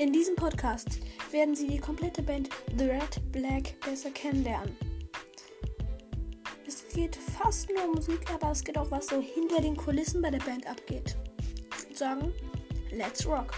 In diesem Podcast werden Sie die komplette Band The Red Black besser kennenlernen. Es geht fast nur um Musik, aber es geht auch was so hinter den Kulissen bei der Band abgeht. Ich würde sagen, let's rock!